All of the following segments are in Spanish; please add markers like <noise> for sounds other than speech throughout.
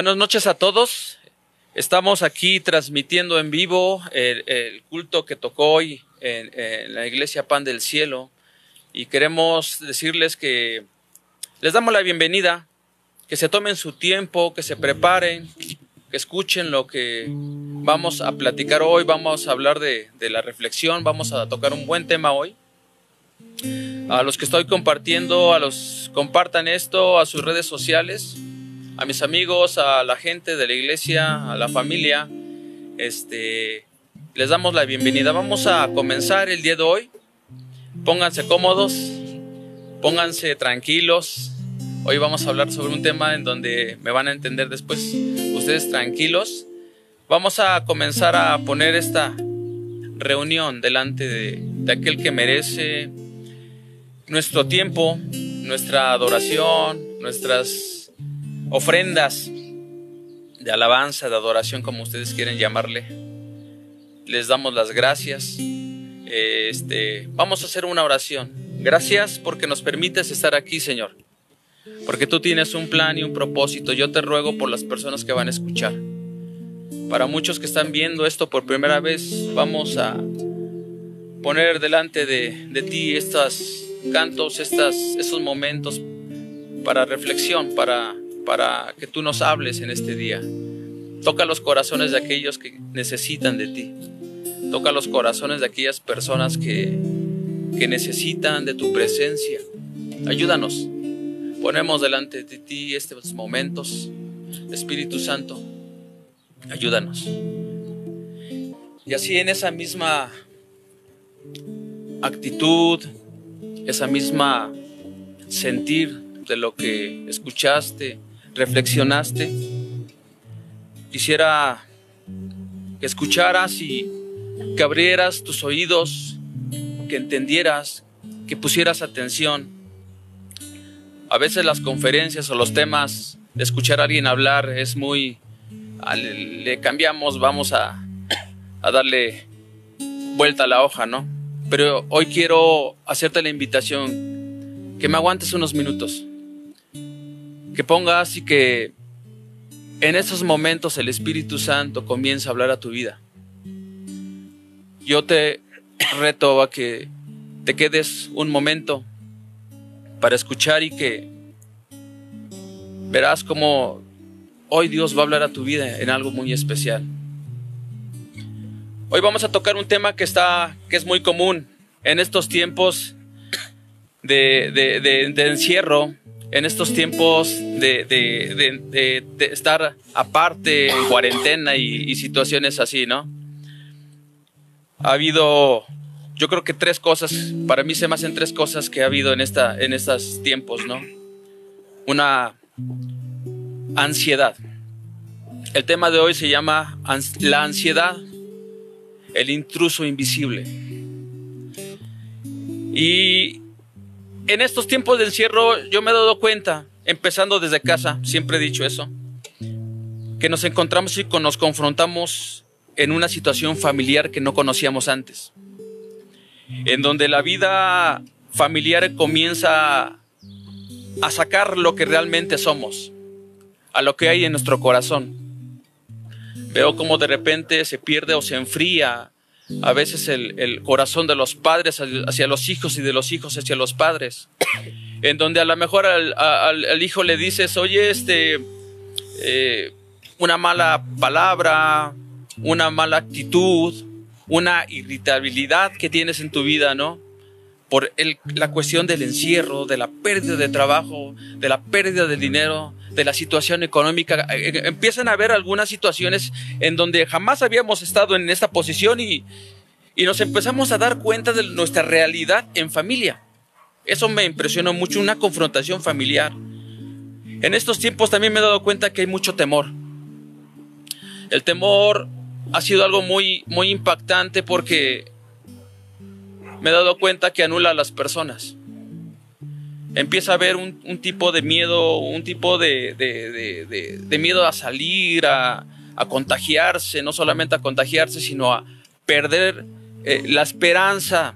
Buenas noches a todos. Estamos aquí transmitiendo en vivo el, culto que tocó hoy en, la iglesia Pan del Cielo y queremos decirles que les damos la bienvenida, que se tomen su tiempo, que se preparen, que escuchen lo que vamos a platicar hoy, vamos a hablar de, de la reflexión, vamos a tocar un buen tema hoy. A los que estoy compartiendo, a los compartan esto a sus redes sociales, a mis amigos, a la gente de la iglesia, a la familia, este, les damos la bienvenida. Vamos a comenzar el día de hoy. Pónganse cómodos, pónganse tranquilos. Hoy vamos a hablar sobre un tema en donde me van a entender después. Ustedes tranquilos. Vamos a comenzar a poner esta reunión delante de, de aquel que merece nuestro tiempo, nuestra adoración, nuestras ofrendas de alabanza, de adoración, como ustedes quieren llamarle. Les damos las gracias. Este, vamos a hacer una oración. Gracias porque nos permites estar aquí, Señor. Porque tú tienes un plan y un propósito. Yo te ruego por las personas que van a escuchar. Para muchos que están viendo esto por primera vez, vamos a poner delante de, de ti estas cantos, estas, momentos para reflexión, para, para que tú nos hables en este día. Toca los corazones de aquellos que necesitan de ti. Toca los corazones de aquellas personas que, que necesitan de tu presencia. Ayúdanos. Ponemos delante de ti estos momentos. Espíritu Santo, ayúdanos. Y así en esa misma actitud, esa misma sentir de lo que escuchaste, reflexionaste. Quisiera que escucharas y que abrieras tus oídos, que entendieras, que pusieras atención. A veces las conferencias o los temas de escuchar a alguien hablar es muy... Le cambiamos, vamos a, a darle vuelta a la hoja, ¿no? Pero hoy quiero hacerte la invitación, que me aguantes unos minutos, que pongas y que en esos momentos el Espíritu Santo comience a hablar a tu vida. Yo te reto a que te quedes un momento para escuchar y que verás cómo hoy Dios va a hablar a tu vida en algo muy especial. Hoy vamos a tocar un tema que está, que es muy común en estos tiempos de, encierro, en estos tiempos de, estar aparte, en cuarentena y, situaciones así, ¿no? Ha habido, yo creo que tres cosas, para mí se me hacen tres cosas que ha habido en, esta, en estos tiempos, ¿no? Una ansiedad. El tema de hoy se llama la ansiedad el intruso invisible. Y en estos tiempos de encierro yo me he dado cuenta, empezando desde casa, siempre he dicho eso, que nos encontramos y nos confrontamos en una situación familiar que no conocíamos antes, en donde la vida familiar comienza a sacar lo que realmente somos, a lo que hay en nuestro corazón. Veo como de repente se pierde o se enfría a veces el, corazón de los padres hacia los hijos y de los hijos hacia los padres. En donde a lo mejor al, hijo le dices, oye, este, eh, una mala palabra, una mala actitud, una irritabilidad que tienes en tu vida, ¿no? Por la cuestión del encierro, de la pérdida de trabajo, de la pérdida de dinero, de la situación económica. Eh, eh, empiezan a haber algunas situaciones en donde jamás habíamos estado en esta posición y, y nos empezamos a dar cuenta de nuestra realidad en familia. Eso me impresionó mucho, una confrontación familiar. En estos tiempos también me he dado cuenta que hay mucho temor. El temor ha sido algo muy, muy impactante porque me he dado cuenta que anula a las personas empieza a haber un, tipo de miedo, un tipo de, miedo a salir, a, contagiarse, no solamente a contagiarse, sino a perder eh, la esperanza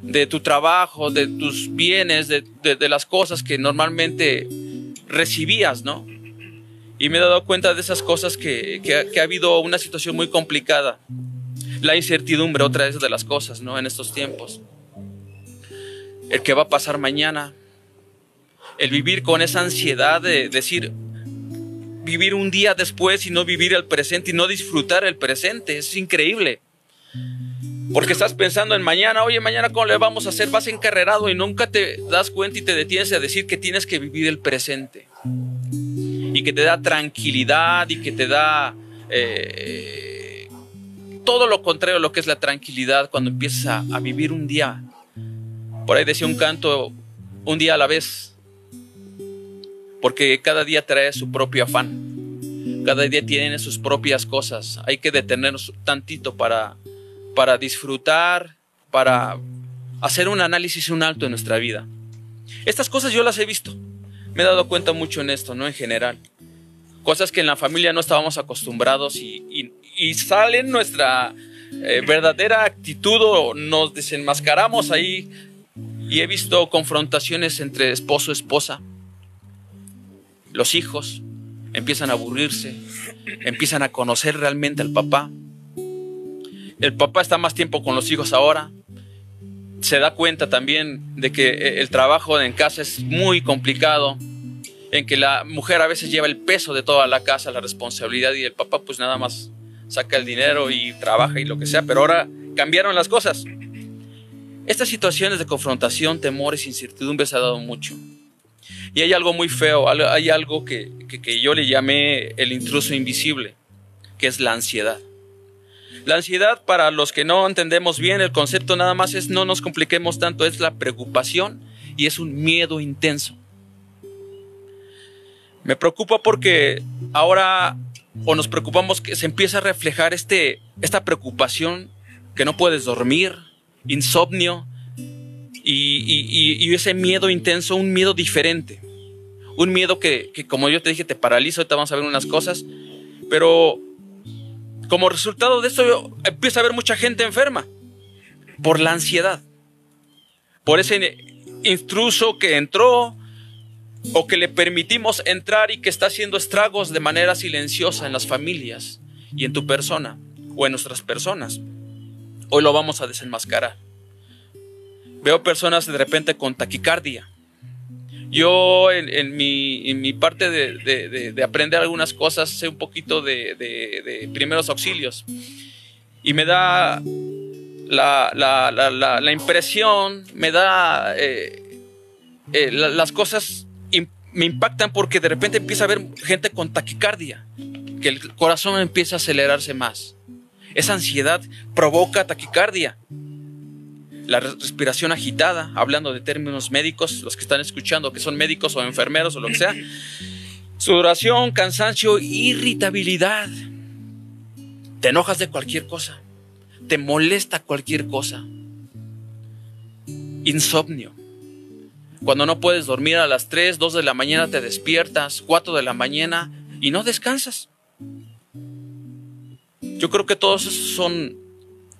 de tu trabajo, de tus bienes, de, las cosas que normalmente recibías, ¿no? Y me he dado cuenta de esas cosas que, que, ha habido una situación muy complicada. La incertidumbre, otra vez de las cosas, ¿no? En estos tiempos. El que va a pasar mañana. El vivir con esa ansiedad de decir, vivir un día después y no vivir el presente y no disfrutar el presente. Es increíble. Porque estás pensando en mañana, oye, mañana cómo le vamos a hacer, vas encarrerado y nunca te das cuenta y te detienes a decir que tienes que vivir el presente. Y que te da tranquilidad y que te da eh, todo lo contrario a lo que es la tranquilidad cuando empiezas a, vivir un día. Por ahí decía un canto, un día a la vez. Porque cada día trae su propio afán. Cada día tiene sus propias cosas. Hay que detenernos tantito para para disfrutar, para hacer un análisis, un alto en nuestra vida. Estas cosas yo las he visto. Me he dado cuenta mucho en esto, ¿no? En general. Cosas que en la familia no estábamos acostumbrados y, salen nuestra eh, verdadera actitud nos desenmascaramos ahí. Y he visto confrontaciones entre esposo y esposa. Los hijos empiezan a aburrirse, empiezan a conocer realmente al papá, el papá está más tiempo con los hijos ahora. Se da cuenta también de que eh, el trabajo en casa es muy complicado, en que la mujer a veces lleva el peso de toda la casa, la responsabilidad, y el papá pues nada más saca el dinero y trabaja y lo que sea, pero ahora cambiaron las cosas. Estas situaciones de confrontación, temores, incertidumbres ha dado mucho. Y hay algo muy feo, hay algo que, que yo le llamé el intruso invisible, que es la ansiedad. La ansiedad, para los que no entendemos bien el concepto, nada más es no nos compliquemos tanto, es la preocupación y es un miedo intenso. Me preocupa porque ahora o nos preocupamos que se empieza a reflejar este, esta preocupación que no puedes dormir, insomnio y, y, ese miedo intenso, un miedo diferente. Un miedo que, que, como yo te dije, te paraliza. Ahorita vamos a ver unas cosas. Pero como resultado de esto empieza a haber mucha gente enferma por la ansiedad, por ese intruso que entró o que le permitimos entrar y que está haciendo estragos de manera silenciosa en las familias y en tu persona o en nuestras personas. Hoy lo vamos a desenmascarar. Veo personas de repente con taquicardia, yo en, mi, parte de, aprender algunas cosas sé un poquito de, primeros auxilios y me da la, impresión, me da eh, eh, las cosas me impactan porque de repente empieza a haber gente con taquicardia, que el corazón empieza a acelerarse más. Esa ansiedad provoca taquicardia la respiración agitada, hablando de términos médicos, los que están escuchando, que son médicos o enfermeros o lo que sea, <laughs> sudoración, cansancio, irritabilidad. Te enojas de cualquier cosa, te molesta cualquier cosa. Insomnio. Cuando no puedes dormir a las 3, 2 de la mañana te despiertas, 4 de la mañana y no descansas. Yo creo que todos esos son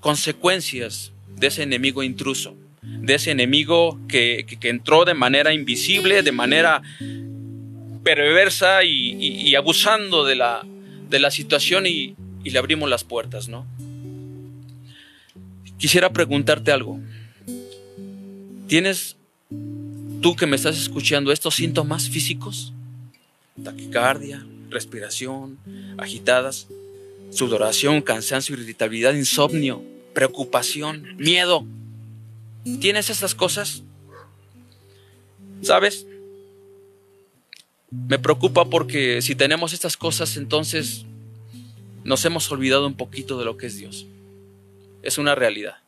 consecuencias de ese enemigo intruso, de ese enemigo que, entró de manera invisible, de manera perversa y, abusando de la, de la situación y, le abrimos las puertas, ¿no? Quisiera preguntarte algo. ¿Tienes tú que me estás escuchando estos síntomas físicos? Taquicardia, respiración, agitadas, sudoración, cansancio, irritabilidad, insomnio, preocupación, miedo. ¿Tienes esas cosas? ¿Sabes? Me preocupa porque si tenemos estas cosas, entonces nos hemos olvidado un poquito de lo que es Dios. Es una realidad.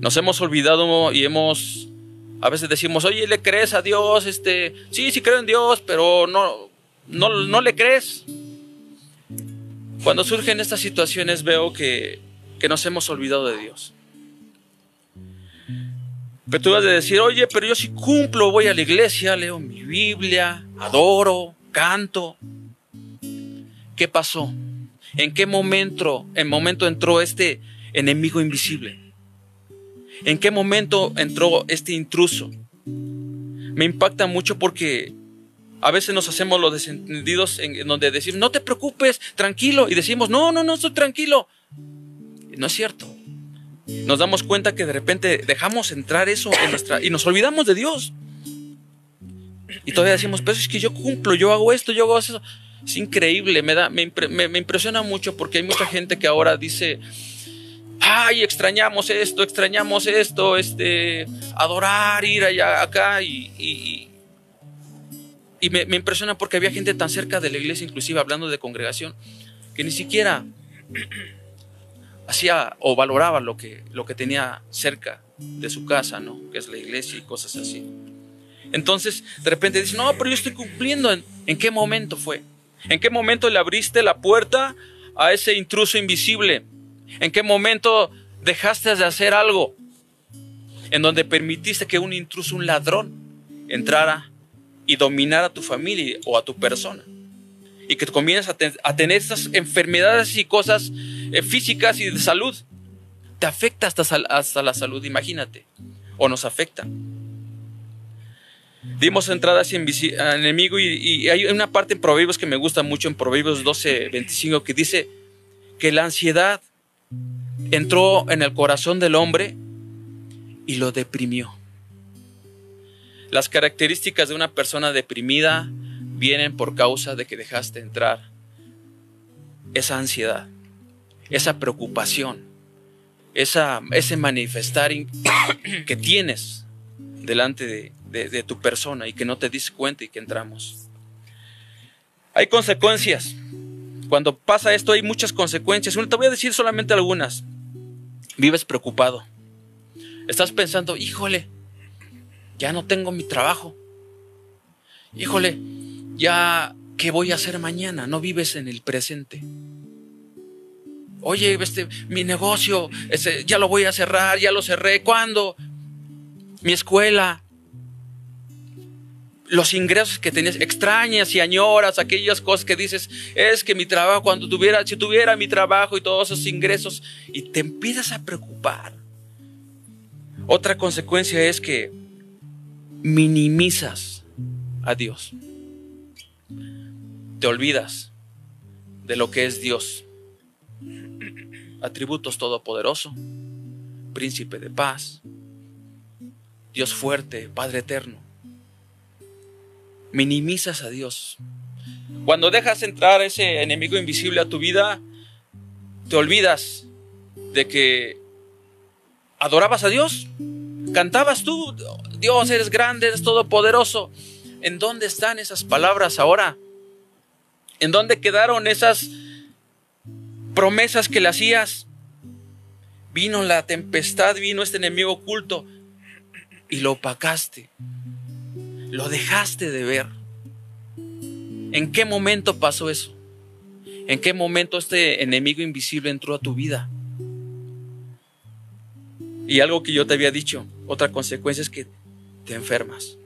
Nos hemos olvidado y hemos, a veces decimos, oye, ¿le crees a Dios? Este, sí, sí creo en Dios, pero no, no, no le crees. Cuando surgen estas situaciones veo que que nos hemos olvidado de Dios. Pero tú vas a decir, oye, pero yo sí cumplo, voy a la iglesia, leo mi Biblia, adoro, canto. ¿Qué pasó? ¿En qué momento, en momento entró este enemigo invisible? ¿En qué momento entró este intruso? Me impacta mucho porque A veces nos hacemos los desentendidos en donde decimos, no te preocupes, tranquilo. Y decimos, no, no, no, estoy tranquilo. No es cierto. Nos damos cuenta que de repente dejamos entrar eso en nuestra... y nos olvidamos de Dios. Y todavía decimos, pero es que yo cumplo, yo hago esto, yo hago eso. Es increíble, me, da, me, impresiona mucho porque hay mucha gente que ahora dice, ay, extrañamos esto, extrañamos esto, este, adorar, ir allá, acá, y, y, me, impresiona porque había gente tan cerca de la iglesia, inclusive hablando de congregación, que ni siquiera hacía o valoraba lo que, lo que tenía cerca de su casa, ¿no? Que es la iglesia y cosas así. Entonces, de repente dice, no, pero yo estoy cumpliendo. ¿En qué momento fue? ¿En qué momento le abriste la puerta a ese intruso invisible? ¿En qué momento dejaste de hacer algo en donde permitiste que un intruso, un ladrón, entrara y dominara a tu familia o a tu persona? Y que comienzas a, tener esas enfermedades y cosas eh, físicas y de salud. Te afecta hasta, hasta la salud, imagínate. O nos afecta dimos entrada a enemigo y, hay una parte en Proverbios que me gusta mucho, en Proverbios 12, 25, que dice que la ansiedad entró en el corazón del hombre y lo deprimió. Las características de una persona deprimida vienen por causa de que dejaste entrar esa ansiedad, esa preocupación, esa, ese manifestar <coughs> que tienes delante de, de, tu persona y que no te dis cuenta y que entramos. Hay consecuencias. Cuando pasa esto hay muchas consecuencias. Te voy a decir solamente algunas. Vives preocupado. Estás pensando, híjole, ya no tengo mi trabajo. Híjole, ya, ¿qué voy a hacer mañana? No vives en el presente. Oye, este, mi negocio, ya lo voy a cerrar, ya lo cerré. ¿Cuándo? Mi escuela, los ingresos que tenías, extrañas y añoras aquellas cosas que dices, es que mi trabajo, cuando tuviera, si tuviera mi trabajo y todos esos ingresos, y te empiezas a preocupar. Otra consecuencia es que minimizas a Dios. Te olvidas de lo que es Dios. Atributos todopoderoso, príncipe de paz, Dios fuerte, Padre eterno minimizas a Dios. Cuando dejas entrar ese enemigo invisible a tu vida, te olvidas de que adorabas a Dios, cantabas tú, Dios eres grande, eres todopoderoso. ¿En dónde están esas palabras ahora? ¿En dónde quedaron esas promesas que le hacías? Vino la tempestad, vino este enemigo oculto y lo opacaste lo dejaste de ver. ¿En qué momento pasó eso? ¿En qué momento este enemigo invisible entró a tu vida? Y algo que yo te había dicho, otra consecuencia es que te enfermas.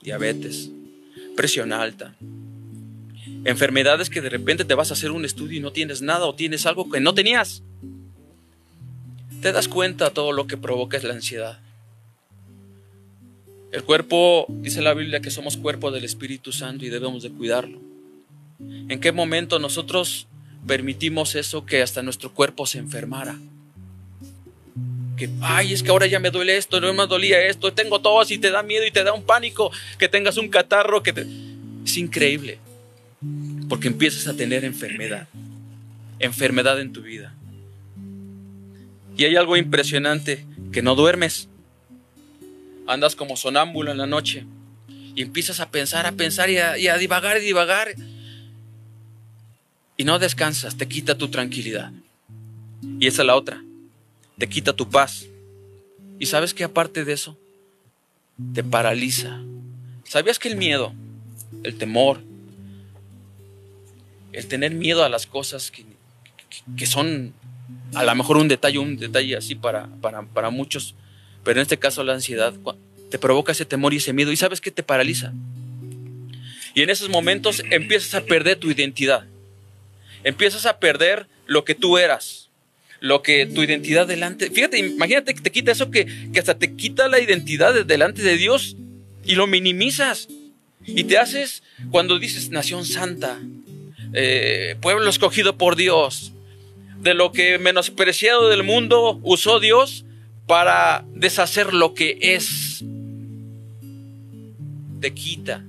Diabetes, presión alta, enfermedades que de repente te vas a hacer un estudio y no tienes nada o tienes algo que no tenías. Te das cuenta de todo lo que provoca es la ansiedad. El cuerpo, dice la Biblia, que somos cuerpo del Espíritu Santo y debemos de cuidarlo. ¿En qué momento nosotros permitimos eso que hasta nuestro cuerpo se enfermara? Que, ay, es que ahora ya me duele esto, no me dolía esto, tengo tos y te da miedo y te da un pánico, que tengas un catarro, que Es increíble, porque empiezas a tener enfermedad, enfermedad en tu vida. Y hay algo impresionante, que no duermes andas como sonámbulo en la noche y empiezas a pensar, a pensar y a, divagar y divagar y no descansas, te quita tu tranquilidad. Y esa es la otra, te quita tu paz. Y sabes que aparte de eso, te paraliza. ¿Sabías que el miedo, el temor, el tener miedo a las cosas que, que, son a lo mejor un detalle, un detalle así para, para, para muchos, pero en este caso la ansiedad te provoca ese temor y ese miedo y sabes que te paraliza. Y en esos momentos empiezas a perder tu identidad. Empiezas a perder lo que tú eras, lo que tu identidad delante. Fíjate, imagínate que te quita eso que, que hasta te quita la identidad delante de Dios y lo minimizas. Y te haces cuando dices nación santa, eh, pueblo escogido por Dios, de lo que menospreciado del mundo usó Dios para deshacer lo que es. Te quita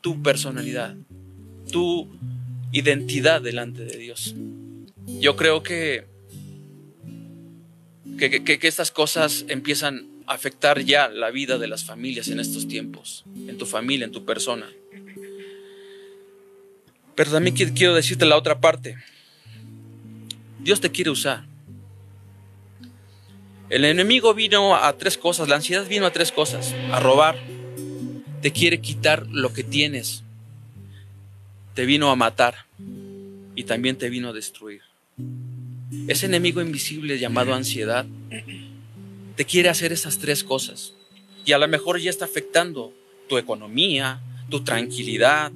tu personalidad, tu identidad delante de Dios. Yo creo que, que, estas cosas empiezan a afectar ya la vida de las familias en estos tiempos, en tu familia, en tu persona. Pero también quiero decirte la otra parte. Dios te quiere usar. El enemigo vino a tres cosas, la ansiedad vino a tres cosas, a robar, te quiere quitar lo que tienes, te vino a matar y también te vino a destruir. Ese enemigo invisible llamado ansiedad te quiere hacer esas tres cosas y a lo mejor ya está afectando tu economía, tu tranquilidad,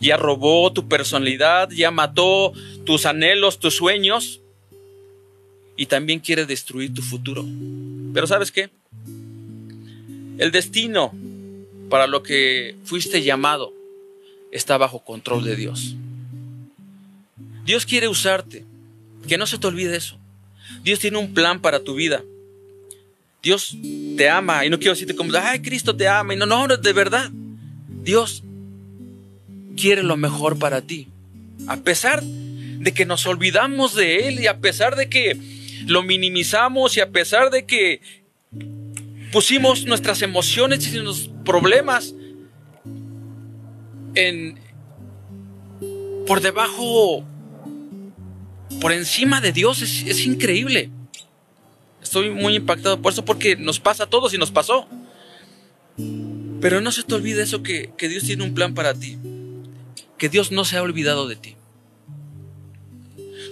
ya robó tu personalidad, ya mató tus anhelos, tus sueños y también quiere destruir tu futuro. Pero ¿sabes qué? El destino para lo que fuiste llamado está bajo control de Dios. Dios quiere usarte. Que no se te olvide eso. Dios tiene un plan para tu vida. Dios te ama. Y no quiero decirte como, ay, Cristo te ama. Y no, no, de verdad. Dios quiere lo mejor para ti. A pesar de que nos olvidamos de Él y a pesar de que lo minimizamos y a pesar de que pusimos nuestras emociones y nuestros problemas en por debajo por encima de Dios es, increíble. Estoy muy impactado por eso porque nos pasa a todos y nos pasó. Pero no se te olvide eso que, que Dios tiene un plan para ti. Que Dios no se ha olvidado de ti.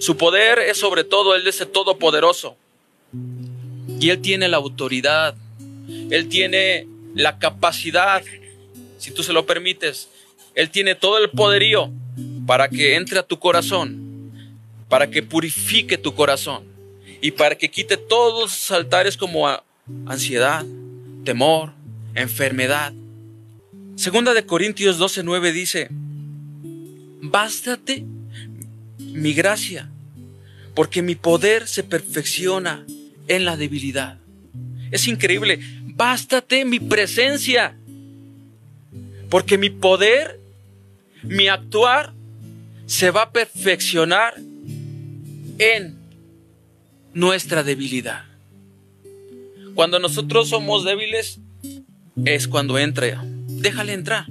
Su poder es sobre todo, Él es el todopoderoso. Y Él tiene la autoridad, Él tiene la capacidad, si tú se lo permites, Él tiene todo el poderío para que entre a tu corazón, para que purifique tu corazón y para que quite todos los altares como ansiedad, temor, enfermedad. Segunda de Corintios 12:9 dice, bástate mi gracia, porque mi poder se perfecciona en la debilidad. Es increíble, bástate mi presencia, porque mi poder, mi actuar, se va a perfeccionar en nuestra debilidad. Cuando nosotros somos débiles, es cuando entra. Déjale entrar.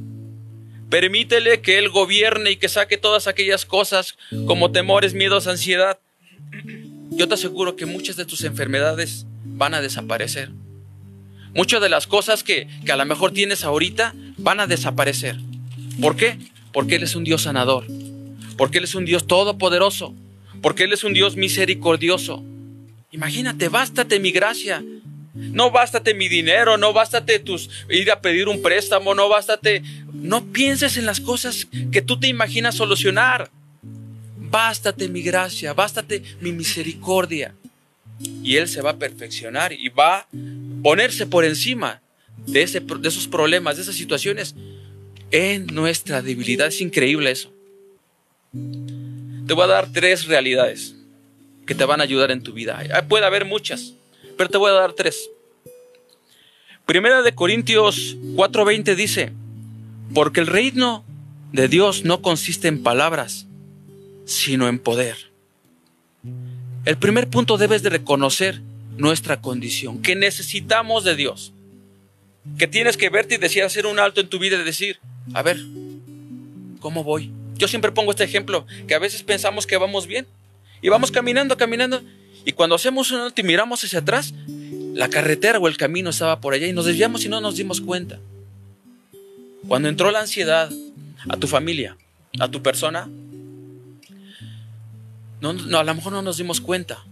Permítele que Él gobierne y que saque todas aquellas cosas como temores, miedos, ansiedad. Yo te aseguro que muchas de tus enfermedades van a desaparecer. Muchas de las cosas que, que a lo mejor tienes ahorita van a desaparecer. ¿Por qué? Porque Él es un Dios sanador. Porque Él es un Dios todopoderoso. Porque Él es un Dios misericordioso. Imagínate, bástate mi gracia. No bástate mi dinero, no bástate tus ir a pedir un préstamo, no bástate. No pienses en las cosas que tú te imaginas solucionar. Bástate mi gracia, bástate mi misericordia. Y Él se va a perfeccionar y va a ponerse por encima de, ese, de esos problemas, de esas situaciones, en nuestra debilidad. Es increíble eso. Te voy a dar tres realidades que te van a ayudar en tu vida. Puede haber muchas pero te voy a dar tres. Primera de Corintios 4:20 dice, porque el reino de Dios no consiste en palabras, sino en poder. El primer punto debes de reconocer nuestra condición, que necesitamos de Dios, que tienes que verte y decir, hacer un alto en tu vida y decir, a ver, ¿cómo voy? Yo siempre pongo este ejemplo, que a veces pensamos que vamos bien y vamos caminando, caminando y cuando hacemos un alto y miramos hacia atrás, la carretera o el camino estaba por allá y nos desviamos y no nos dimos cuenta. Cuando entró la ansiedad a tu familia, a tu persona, no, a lo mejor no nos dimos cuenta.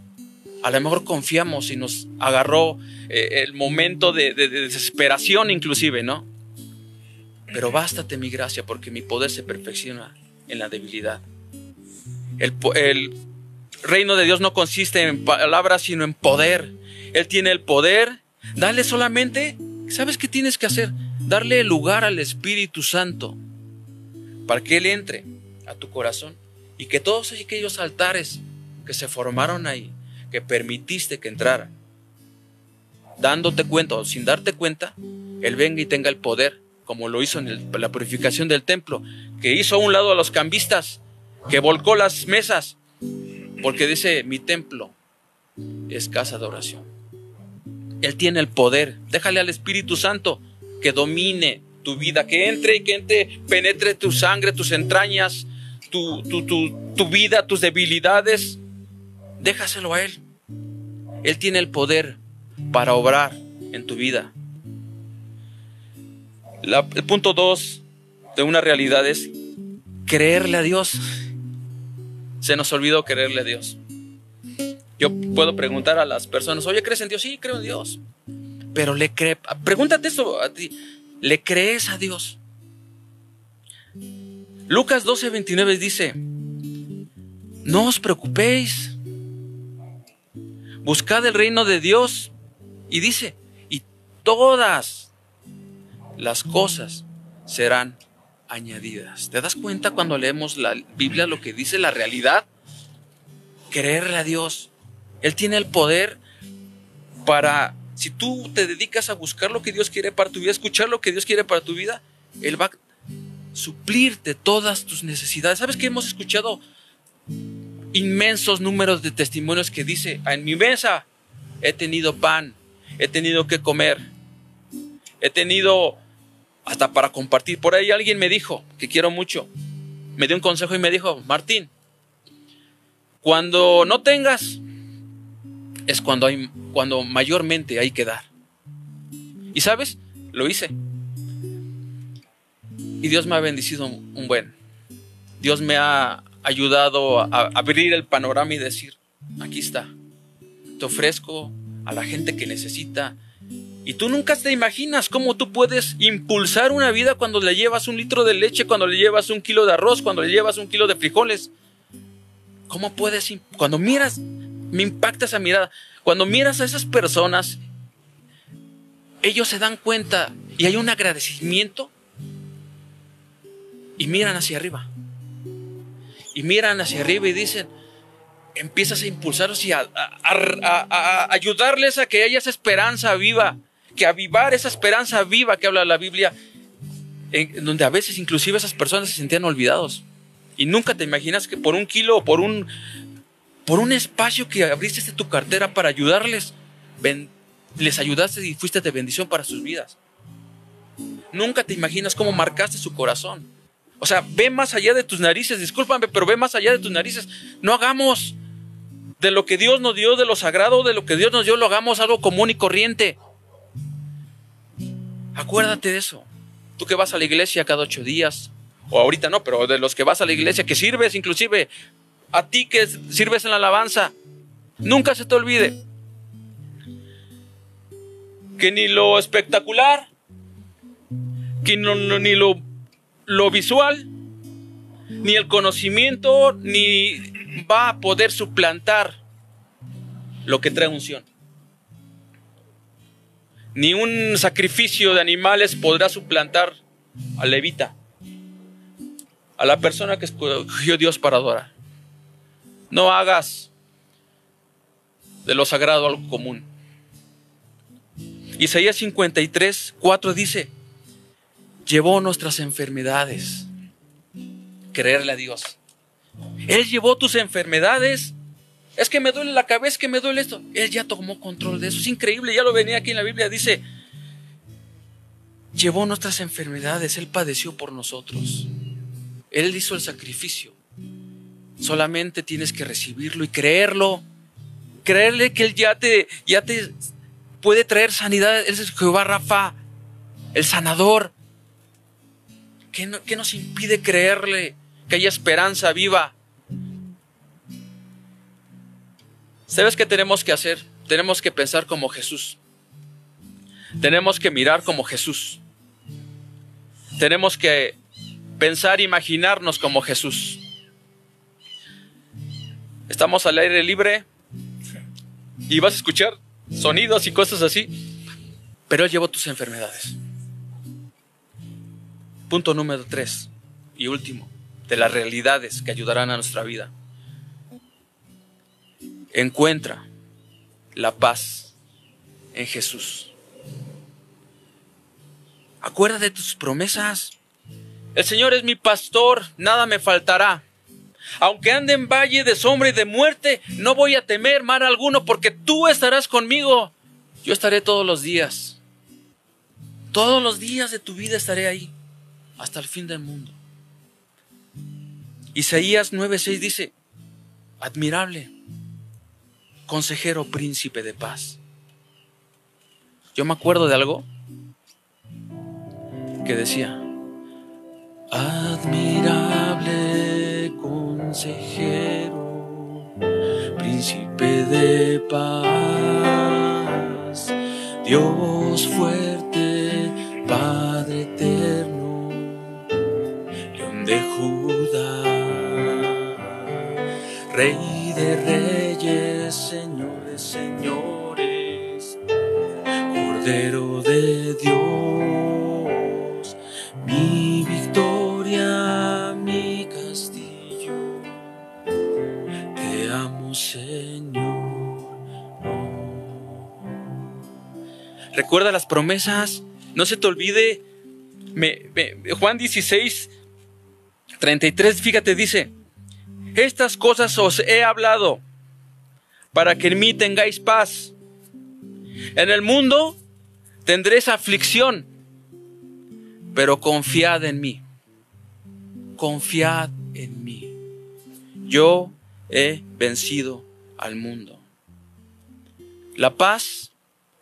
A lo mejor confiamos y nos agarró eh, el momento de, desesperación inclusive, ¿no? Pero bástate mi gracia porque mi poder se perfecciona en la debilidad. El, el reino de Dios no consiste en palabras, sino en poder. Él tiene el poder. Dale solamente, ¿sabes qué tienes que hacer? darle lugar al Espíritu Santo para que Él entre a tu corazón y que todos aquellos altares que se formaron ahí, que permitiste que entraran, dándote cuenta o sin darte cuenta, Él venga y tenga el poder, como lo hizo en la purificación del templo, que hizo a un lado a los cambistas, que volcó las mesas, porque dice, mi templo es casa de oración. Él tiene el poder. Déjale al Espíritu Santo que domine tu vida, que entre y que entre, penetre tu sangre, tus entrañas, tu, tu, tu vida, tus debilidades. Déjaselo a Él. Él tiene el poder para obrar en tu vida. el punto dos de una realidad es creerle a Dios. Se nos olvidó creerle a Dios. Yo puedo preguntar a las personas, oye, ¿crees en Dios? Sí, creo en Dios. Pero le cree, pregúntate esto a ti, ¿le crees a Dios? Lucas 12, 29 dice, no os preocupéis, buscad el reino de Dios y dice, y todas las cosas serán añadidas. ¿Te das cuenta cuando leemos la Biblia lo que dice la realidad? Creerle a Dios. Él tiene el poder para, si tú te dedicas a buscar lo que Dios quiere para tu vida, escuchar lo que Dios quiere para tu vida, Él va suplirte todas tus necesidades. ¿Sabes que hemos escuchado inmensos números de testimonios que dice, en mi mesa he tenido pan, he tenido que comer, he tenido hasta para compartir. Por ahí alguien me dijo, que quiero mucho, me dio un consejo y me dijo, Martín, cuando no tengas, es cuando, hay, cuando mayormente hay que dar. Y sabes, lo hice. Y Dios me ha bendecido un buen. Dios me ha ayudado a abrir el panorama y decir, aquí está, te ofrezco a la gente que necesita. Y tú nunca te imaginas cómo tú puedes impulsar una vida cuando le llevas un litro de leche, cuando le llevas un kilo de arroz, cuando le llevas un kilo de frijoles. ¿Cómo puedes, cuando miras me impacta esa mirada. Cuando miras a esas personas, ellos se dan cuenta y hay un agradecimiento y miran hacia arriba. Y miran hacia arriba y dicen, empiezas a impulsarlos y a, ayudarles a que haya esa esperanza viva, que avivar esa esperanza viva que habla la Biblia, en donde a veces inclusive esas personas se sentían olvidados. Y nunca te imaginas que por un kilo o por un, por un espacio que abriste de tu cartera para ayudarles, les ayudaste y fuiste de bendición para sus vidas. Nunca te imaginas cómo marcaste su corazón. O sea, ve más allá de tus narices, discúlpame, pero ve más allá de tus narices. No hagamos de lo que Dios nos dio, de lo sagrado, de lo que Dios nos dio, lo hagamos algo común y corriente. Acuérdate de eso. Tú que vas a la iglesia cada ocho días, o ahorita no, pero de los que vas a la iglesia, que sirves inclusive, a ti que sirves en la alabanza, nunca se te olvide que ni lo espectacular, que ni lo, lo visual, ni el conocimiento, ni va a poder suplantar lo que trae unción. Ni un sacrificio de animales podrá suplantar a levita, a la persona que escogió Dios para adorar. No hagas de lo sagrado algo común. Isaías 53, 4 dice, llevó nuestras enfermedades. Creerle a Dios. Él llevó tus enfermedades. Es que me duele la cabeza, es que me duele esto. Él ya tomó control de eso. Es increíble, ya lo venía aquí en la Biblia. Dice, llevó nuestras enfermedades, Él padeció por nosotros. Él hizo el sacrificio. Solamente tienes que recibirlo y creerlo. Creerle que Él ya te, ya te puede traer sanidad. Él es Jehová Rafa, el sanador. ¿Qué, ¿Qué nos impide creerle que haya esperanza viva? ¿Sabes qué tenemos que hacer? Tenemos que pensar como Jesús. Tenemos que mirar como Jesús. Tenemos que pensar, imaginarnos como Jesús. Estamos al aire libre y vas a escuchar sonidos y cosas así, pero Él tus enfermedades. Punto número tres y último, de las realidades que ayudarán a nuestra vida. Encuentra la paz en Jesús. Acuérdate de tus promesas. El Señor es mi pastor, nada me faltará. Aunque ande en valle de sombra y de muerte, no voy a temer mal alguno, porque tú estarás conmigo. Yo estaré todos los días. Todos los días de tu vida estaré ahí, hasta el fin del mundo. Isaías 9:6 dice, admirable, consejero, príncipe de paz. Yo me acuerdo de algo que decía, admirable consejero, príncipe de paz, Dios fuerte, Padre de Rey de reyes, Señor de señores, Cordero de Dios, mi victoria, mi castillo, te amo Señor. Recuerda las promesas, no se te olvide. Me- Juan 16, 33, fíjate, dice, estas cosas os he hablado para que en mí tengáis paz. En el mundo tendréis aflicción, pero confiad en mí. Confiad en mí. Yo he vencido al mundo. La paz,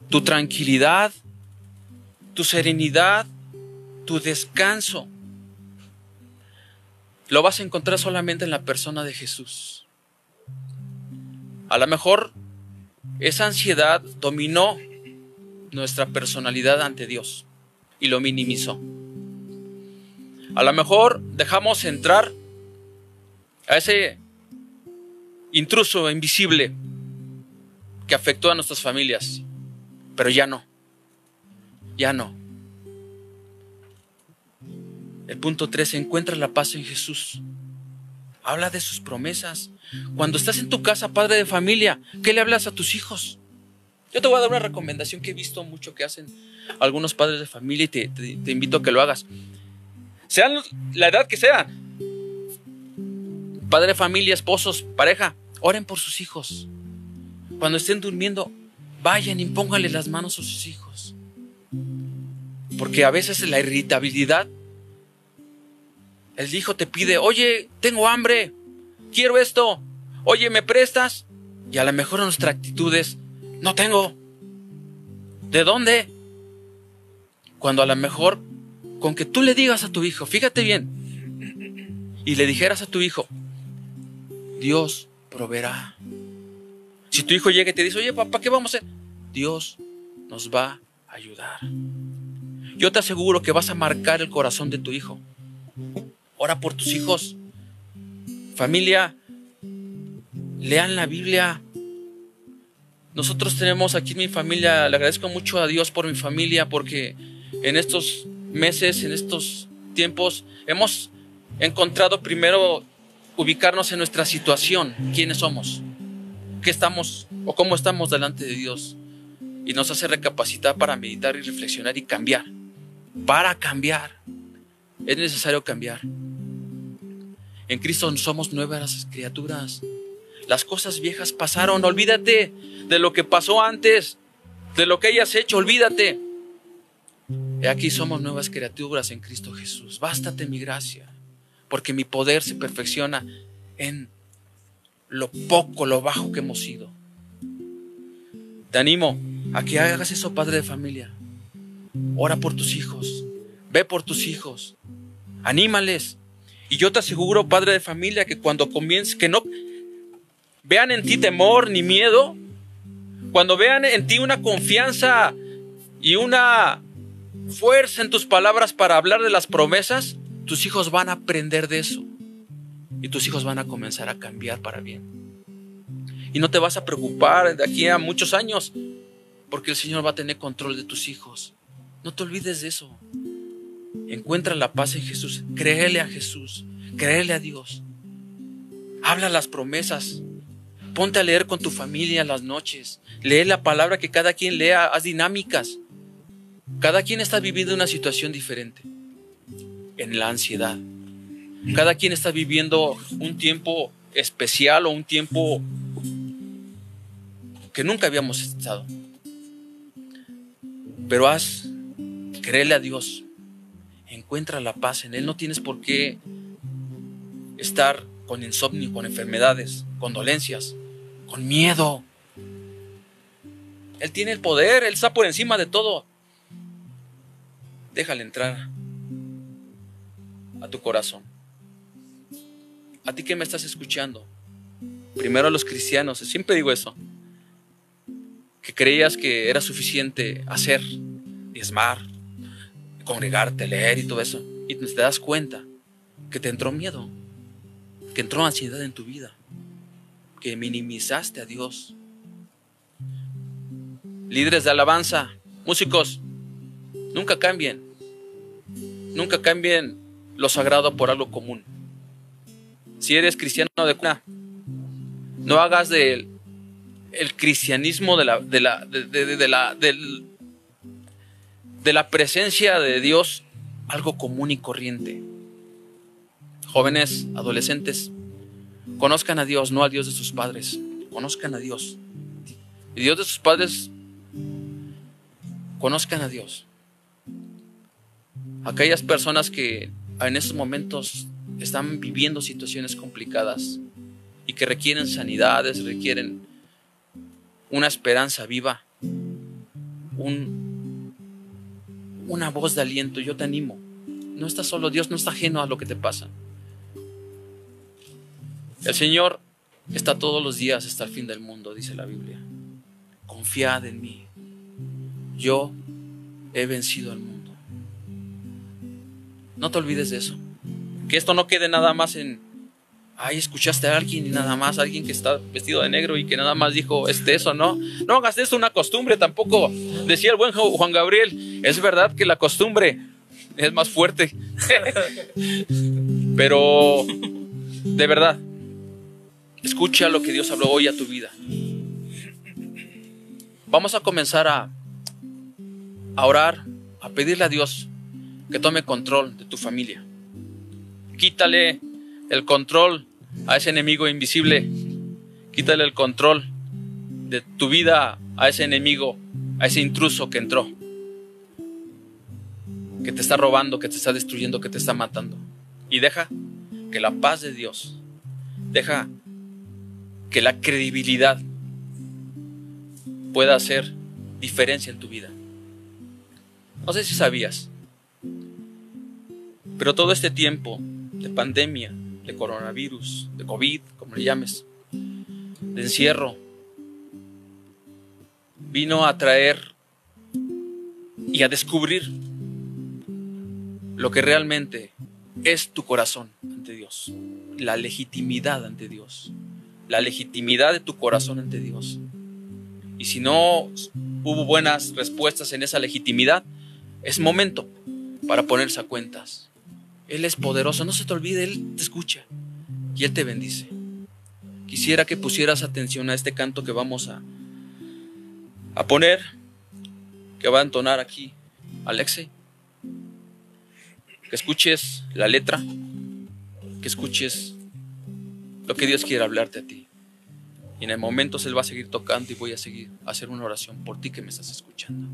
tu tranquilidad, tu serenidad, tu descanso, lo vas a encontrar solamente en la persona de Jesús. A lo mejor esa ansiedad dominó nuestra personalidad ante Dios y lo minimizó. A lo mejor dejamos entrar a ese intruso invisible que afectó a nuestras familias, pero ya no, ya no. El punto 3, encuentra la paz en Jesús. Habla de sus promesas. Cuando estás en tu casa, padre de familia, ¿qué le hablas a tus hijos? Yo te voy a dar una recomendación que he visto mucho que hacen algunos padres de familia y te, invito a que lo hagas. Sean la edad que sean. Padre de familia, esposos, pareja, oren por sus hijos. Cuando estén durmiendo, vayan y pónganle las manos a sus hijos. Porque a veces la irritabilidad el hijo te pide, oye, tengo hambre, quiero esto, oye, ¿me prestas? Y a lo mejor nuestra actitud es, no tengo. ¿De dónde? Cuando a lo mejor, con que tú le digas a tu hijo, fíjate bien, y le dijeras a tu hijo, Dios proveerá. Si tu hijo llega y te dice, oye, papá, ¿qué vamos a hacer? Dios nos va a ayudar. Yo te aseguro que vas a marcar el corazón de tu hijo. Ora por tus hijos. Familia, lean la Biblia. Nosotros tenemos aquí en mi familia, le agradezco mucho a Dios por mi familia porque en estos meses, en estos tiempos, hemos encontrado primero ubicarnos en nuestra situación, quiénes somos, qué estamos o cómo estamos delante de Dios. Y nos hace recapacitar para meditar y reflexionar y cambiar. Para cambiar. Es necesario cambiar. En Cristo somos nuevas criaturas. Las cosas viejas pasaron. Olvídate de lo que pasó antes, de lo que hayas hecho. Olvídate. Aquí somos nuevas criaturas en Cristo Jesús. Bástate mi gracia, porque mi poder se perfecciona en lo poco, lo bajo que hemos sido. Te animo a que hagas eso, padre de familia. Ora por tus hijos. Ve por tus hijos. Anímales. Y yo te aseguro, padre de familia, que cuando comiences, que no vean en ti temor ni miedo, cuando vean en ti una confianza y una fuerza en tus palabras para hablar de las promesas, tus hijos van a aprender de eso. Y tus hijos van a comenzar a cambiar para bien. Y no te vas a preocupar de aquí a muchos años, porque el Señor va a tener control de tus hijos. No te olvides de eso. Encuentra la paz en Jesús. Créele a Jesús. Créele a Dios. Habla las promesas. Ponte a leer con tu familia las noches. Lee la palabra que cada quien lea. Haz dinámicas. Cada quien está viviendo una situación diferente. En la ansiedad. Cada quien está viviendo un tiempo especial o un tiempo que nunca habíamos estado. Pero haz, créele a Dios, encuentra la paz en Él. No tienes por qué estar con insomnio, con enfermedades, con dolencias, con miedo. Él tiene el poder, Él está por encima de todo. Déjale entrar a tu corazón. A ti que me estás escuchando. Primero a los cristianos, siempre digo eso. Que creías que era suficiente hacer, diezmar, congregarte, leer y todo eso. Y te das cuenta que te entró miedo, que entró ansiedad en tu vida, que minimizaste a Dios. Líderes de alabanza, músicos, nunca cambien. Nunca cambien lo sagrado por algo común. Si eres cristiano de cuna, no hagas del el cristianismo de la, de la, de, la, del, de la presencia de Dios algo común y corriente. Jóvenes, adolescentes, conozcan a Dios, no a Dios de sus padres. Conozcan a Dios. Y Dios de sus padres, conozcan a Dios. Aquellas personas que en estos momentos están viviendo situaciones complicadas y que requieren sanidades, requieren una esperanza viva, un, una voz de aliento. Yo te animo. No estás solo, Dios no está ajeno a lo que te pasa. El Señor está todos los días hasta el fin del mundo, dice la Biblia. Confiad en mí. Yo he vencido al mundo. No te olvides de eso. Que esto no quede nada más en, ay, escuchaste a alguien y nada más, alguien que está vestido de negro y que nada más dijo, este eso, ¿no? No hagas esto una costumbre tampoco. Decía el buen Juan Gabriel, es verdad que la costumbre es más fuerte. <laughs> Pero, de verdad, escucha lo que Dios habló hoy a tu vida. Vamos a comenzar a, a orar, a pedirle a Dios que tome control de tu familia. Quítale el control a ese enemigo invisible. Quítale el control de tu vida a ese enemigo, a ese intruso que entró, que te está robando, que te está destruyendo, que te está matando. Y deja que la paz de Dios, deja que la credibilidad pueda hacer diferencia en tu vida. No sé si sabías, pero todo este tiempo de pandemia, de coronavirus, de COVID, como le llames, de encierro, vino a traer y a descubrir lo que realmente es tu corazón ante Dios, la legitimidad ante Dios, la legitimidad de tu corazón ante Dios. Y si no hubo buenas respuestas en esa legitimidad, es momento para ponerse a cuentas él es poderoso, no se te olvide, Él te escucha y Él te bendice. Quisiera que pusieras atención a este canto que vamos a, a poner, que va a entonar aquí Alexe. Que escuches la letra, que escuches lo que Dios quiere hablarte a ti. Y en el momento Él va a seguir tocando y voy a seguir a hacer una oración por ti que me estás escuchando.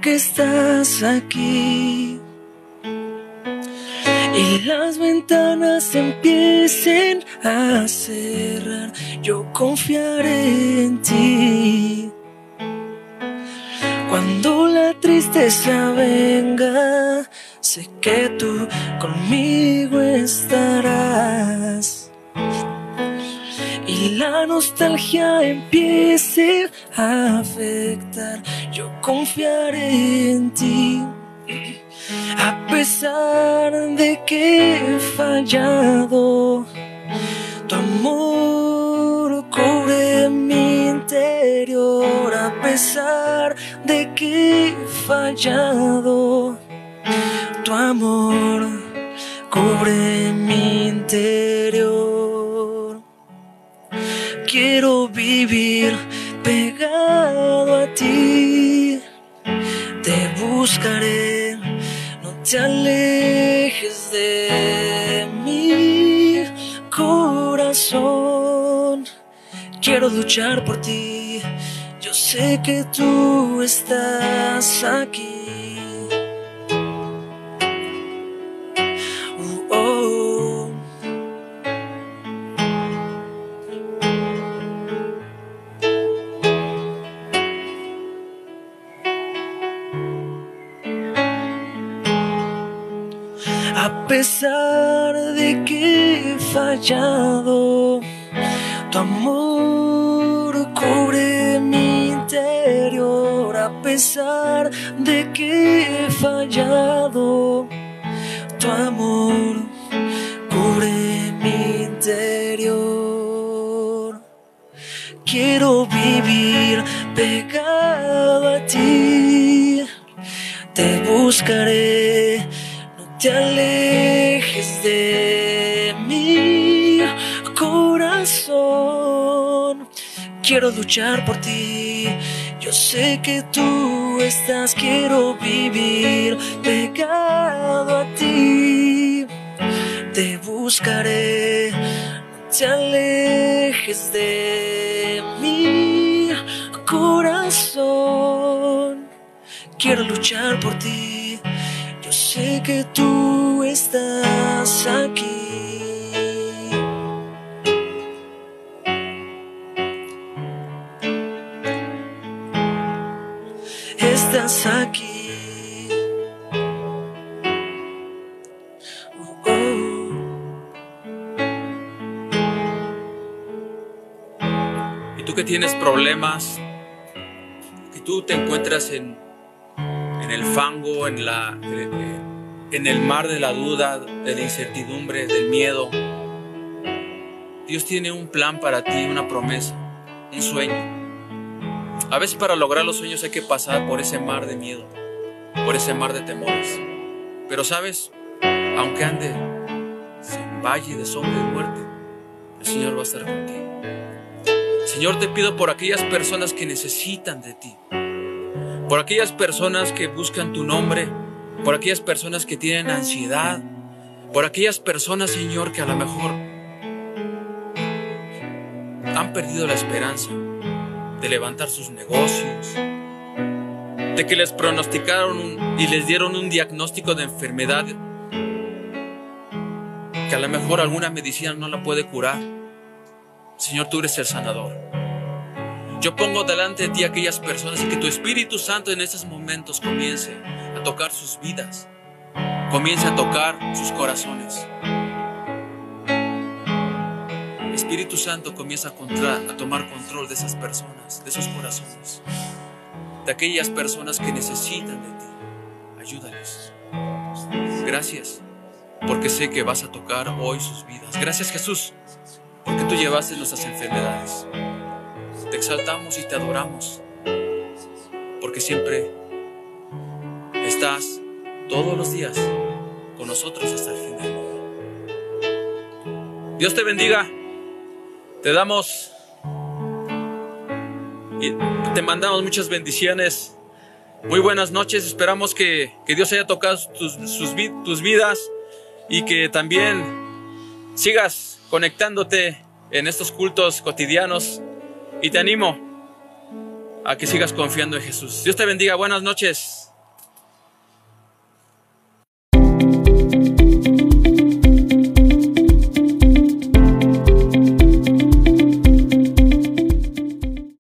Que estás aquí. Y las ventanas empiecen a cerrar, yo confiaré en ti. Cuando la tristeza venga, sé que tú conmigo estarás. La nostalgia empiece a afectar, yo confiaré en ti. A pesar de que he fallado, tu amor cubre mi interior. A pesar de que he fallado, tu amor cubre mi interior. Vivir pegado a ti, te buscaré, no te alejes de mi corazón. Quiero luchar por ti, yo sé que tú estás aquí. A pesar de que he fallado, tu amor cubre mi interior. A pesar de que he fallado, tu amor cubre mi interior. Quiero vivir pegado a ti, te buscaré, Quiero luchar por ti, yo sé que tú estás, quiero vivir pegado a ti, te buscaré, no te alejes de mi corazón. Quiero luchar por ti, yo sé que tú estás aquí. Estás aquí. Oh, oh. Y tú que tienes problemas, que tú te encuentras en, en el fango, en, la, eh, en el mar de la duda, de la incertidumbre, del miedo. Dios tiene un plan para ti, una promesa, un sueño. A veces para lograr los sueños hay que pasar por ese mar de miedo, por ese mar de temores. Pero sabes, aunque ande en valle de sombra y muerte, el Señor va a estar contigo. Señor, te pido por aquellas personas que necesitan de ti, por aquellas personas que buscan tu nombre, por aquellas personas que tienen ansiedad, por aquellas personas, Señor, que a lo mejor han perdido la esperanza de levantar sus negocios, de que les pronosticaron y les dieron un diagnóstico de enfermedad que a lo mejor alguna medicina no la puede curar. Señor, tú eres el sanador. Yo pongo delante de ti aquellas personas y que tu Espíritu Santo en estos momentos comience a tocar sus vidas, comience a tocar sus corazones. Espíritu Santo comienza a, tomar control de esas personas, de esos corazones, de aquellas personas que necesitan de ti. Ayúdales. Gracias, porque sé que vas a tocar hoy sus vidas. Gracias Jesús, porque tú llevaste nuestras enfermedades. Te exaltamos y te adoramos, porque siempre estás todos los días con nosotros hasta el final. Dios te bendiga. Te damos y te mandamos muchas bendiciones. Muy buenas noches. Esperamos que, que Dios haya tocado tus, tus vidas y que también sigas conectándote en estos cultos cotidianos. Y te animo a que sigas confiando en Jesús. Dios te bendiga. Buenas noches.